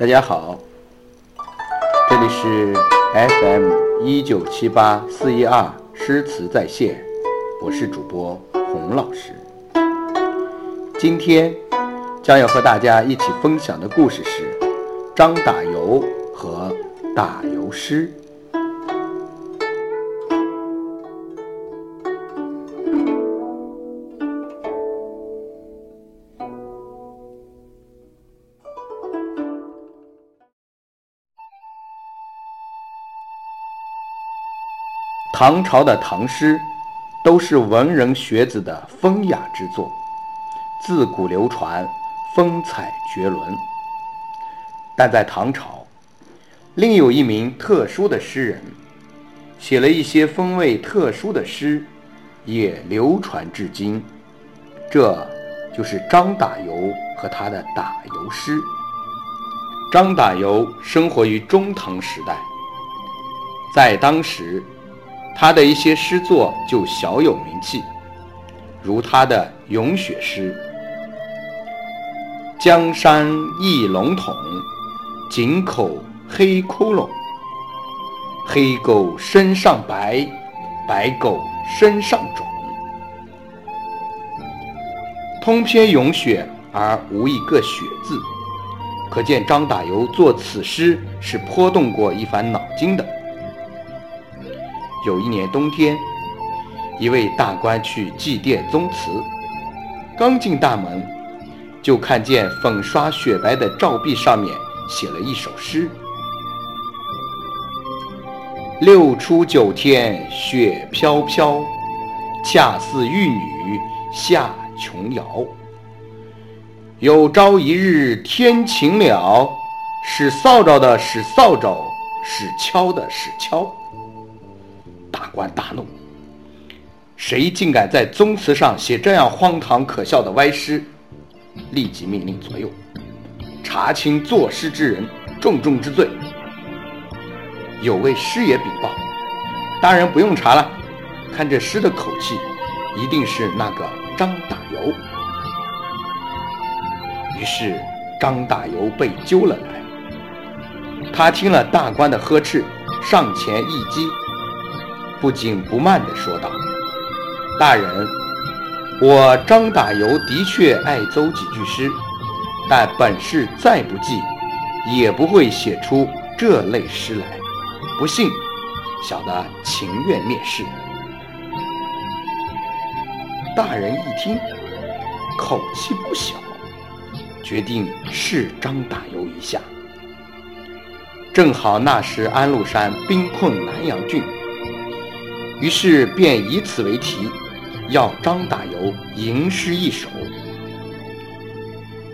大家好，这里是 FM 一九七八四一二诗词在线，我是主播洪老师。今天将要和大家一起分享的故事是张打油和打油诗。唐朝的唐诗，都是文人学子的风雅之作，自古流传，风采绝伦。但在唐朝，另有一名特殊的诗人，写了一些风味特殊的诗，也流传至今。这就是张打油和他的打油诗。张打油生活于中唐时代，在当时。他的一些诗作就小有名气，如他的《咏雪》诗：“江山一笼统，井口黑窟窿。黑狗身上白，白狗身上肿。”通篇《咏雪》而无一个“雪”字，可见张打油作此诗是颇动过一番脑筋的。有一年冬天，一位大官去祭奠宗祠，刚进大门，就看见粉刷雪白的照壁上面写了一首诗：“六出九天雪飘飘，恰似玉女下琼瑶。有朝一日天晴了，使扫帚的使扫帚，使敲的使敲。”大官大怒，谁竟敢在宗祠上写这样荒唐可笑的歪诗？立即命令左右查清作诗之人，重重之罪。有位师爷禀报：“大人不用查了，看这诗的口气，一定是那个张大油。”于是张大油被揪了来。他听了大官的呵斥，上前一击。不紧不慢地说道：“大人，我张打油的确爱诌几句诗，但本事再不济，也不会写出这类诗来。不信，小的情愿面试。”大人一听，口气不小，决定试张打油一下。正好那时安禄山兵困南阳郡。于是便以此为题，要张大油吟诗一首。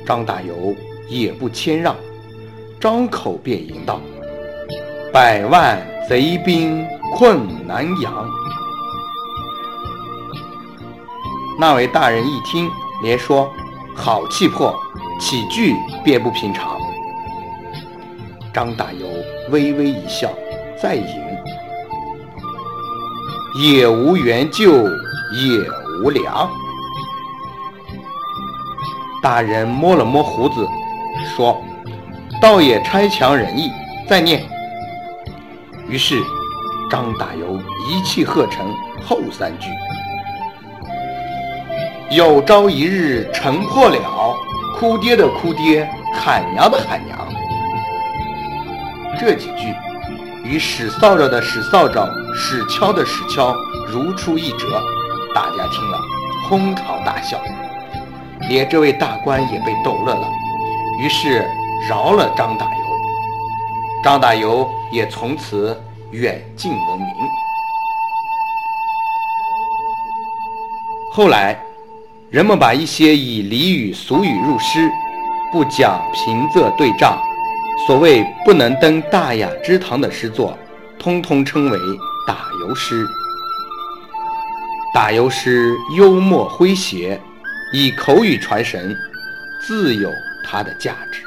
张大油也不谦让，张口便吟道：“百万贼兵困南阳。”那位大人一听，连说：“好气魄，起句便不平常。”张大油微微一笑，再吟。也无援救，也无粮。大人摸了摸胡子，说：“倒也差强人意。”再念。于是张大油一气呵成后三句：“有朝一日城破了，哭爹的哭爹，喊娘的喊娘。”这几句。与使扫帚的使扫帚，使敲的使敲，如出一辙。大家听了，哄堂大笑，连这位大官也被逗乐了。于是饶了张大油，张大油也从此远近闻名。后来，人们把一些以俚语俗语入诗，不讲平仄对仗。所谓不能登大雅之堂的诗作，通通称为打油诗。打油诗幽默诙谐，以口语传神，自有它的价值。